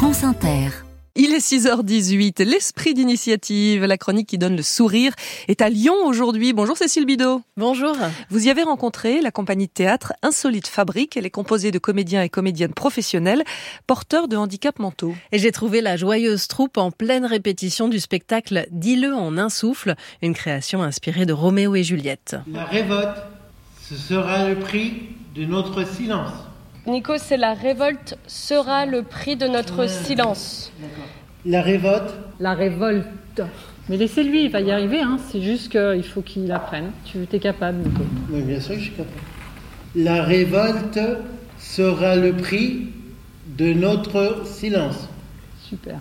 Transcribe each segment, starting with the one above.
France Inter. Il est 6h18, l'esprit d'initiative, la chronique qui donne le sourire, est à Lyon aujourd'hui. Bonjour Cécile Bidot. Bonjour. Vous y avez rencontré la compagnie de théâtre Insolite Fabrique. Elle est composée de comédiens et comédiennes professionnels porteurs de handicaps mentaux. Et j'ai trouvé la joyeuse troupe en pleine répétition du spectacle Dis-le en un souffle, une création inspirée de Roméo et Juliette. La révolte, ce sera le prix de notre silence. Nico, c'est la révolte sera le prix de notre silence. La révolte, La révolte. Mais laissez-lui, il va y arriver. Hein. C'est juste qu'il faut qu'il apprenne. Tu es capable, Nico. oui, bien sûr que je suis capable. La révolte sera le prix de notre silence. Super.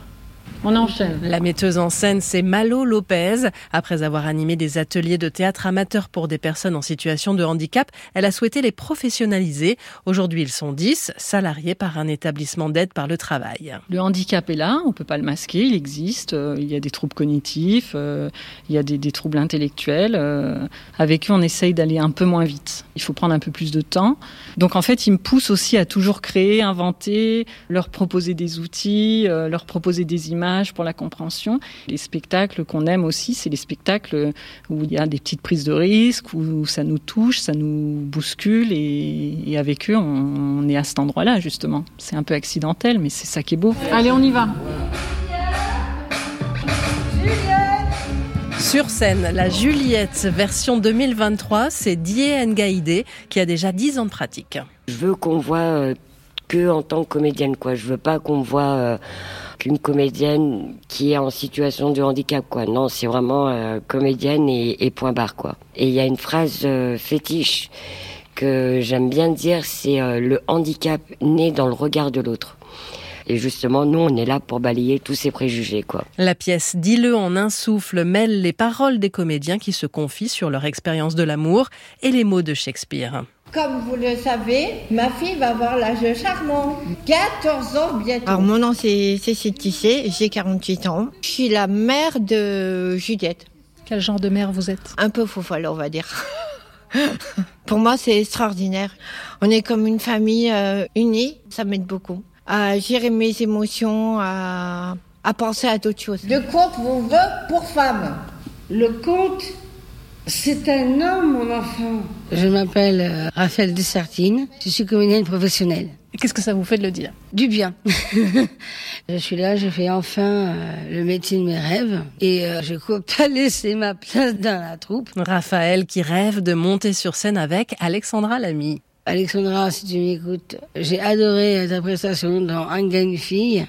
On enchaîne. La metteuse en scène, c'est Malo Lopez. Après avoir animé des ateliers de théâtre amateur pour des personnes en situation de handicap, elle a souhaité les professionnaliser. Aujourd'hui, ils sont 10, salariés par un établissement d'aide par le travail. Le handicap est là, on peut pas le masquer, il existe. Euh, il y a des troubles cognitifs, euh, il y a des, des troubles intellectuels. euh, avec eux, on essaye d'aller un peu moins vite. Il faut prendre un peu plus de temps. Donc en fait, ils me poussent aussi à toujours créer, inventer, leur proposer des outils, leur proposer des images pour la compréhension. Les spectacles qu'on aime aussi, c'est les spectacles où il y a des petites prises de risques, où ça nous touche, ça nous bouscule, et, et avec eux, on, on est à cet endroit-là, justement. C'est un peu accidentel, mais c'est ça qui est beau. Allez, on y va. Sur scène, la Juliette version 2023, c'est Die Ngaïdé qui a déjà 10 ans de pratique. Je veux qu'on voit euh, que en tant que comédienne, quoi. Je veux pas qu'on voit euh, qu'une comédienne qui est en situation de handicap, quoi. Non, c'est vraiment euh, comédienne et, point barre, quoi. Et il y a une phrase euh, fétiche que j'aime bien dire, c'est euh, le handicap né dans le regard de l'autre. Et justement, nous, on est là pour balayer tous ces préjugés, quoi. La pièce Dis-le en un souffle mêle les paroles des comédiens qui se confient sur leur expérience de l'amour et les mots de Shakespeare. Comme vous le savez, ma fille va avoir l'âge charmant. 14 ans bientôt. Alors mon nom c'est Cécile Tissé, j'ai 48 ans. Je suis la mère de Juliette. Quel genre de mère vous êtes? Un peu fofolle on va dire. Pour moi c'est extraordinaire. On est comme une famille euh, unie, ça m'aide beaucoup. À gérer mes émotions, à, à penser à d'autres choses. Le conte vous veut pour femme. Le conte, c'est un homme, mon enfant. Je m'appelle euh, Raphaël Dessertine. Je suis comédienne professionnelle. Qu'est-ce que ça vous fait de le dire? Du bien. je suis là, je fais enfin euh, le métier de mes rêves et euh, je cours pas laisser ma place dans la troupe. Raphaël qui rêve de monter sur scène avec Alexandra Lamy. Alexandra, si tu m'écoutes, j'ai adoré ta prestation dans Un une fille.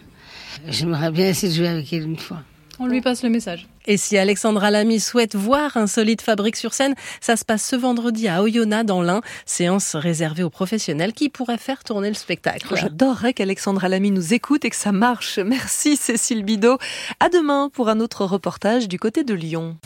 J'aimerais bien essayer de jouer avec elle une fois. On lui passe le message. Et si Alexandra Lamy souhaite voir Insolite Fabrique sur scène, ça se passe ce vendredi à Oyonnax dans l'Ain, séance réservée aux professionnels qui pourraient faire tourner le spectacle. J'adorerais qu'Alexandra Lamy nous écoute et que ça marche. Merci Cécile Bidot. À demain pour un autre reportage du côté de Lyon.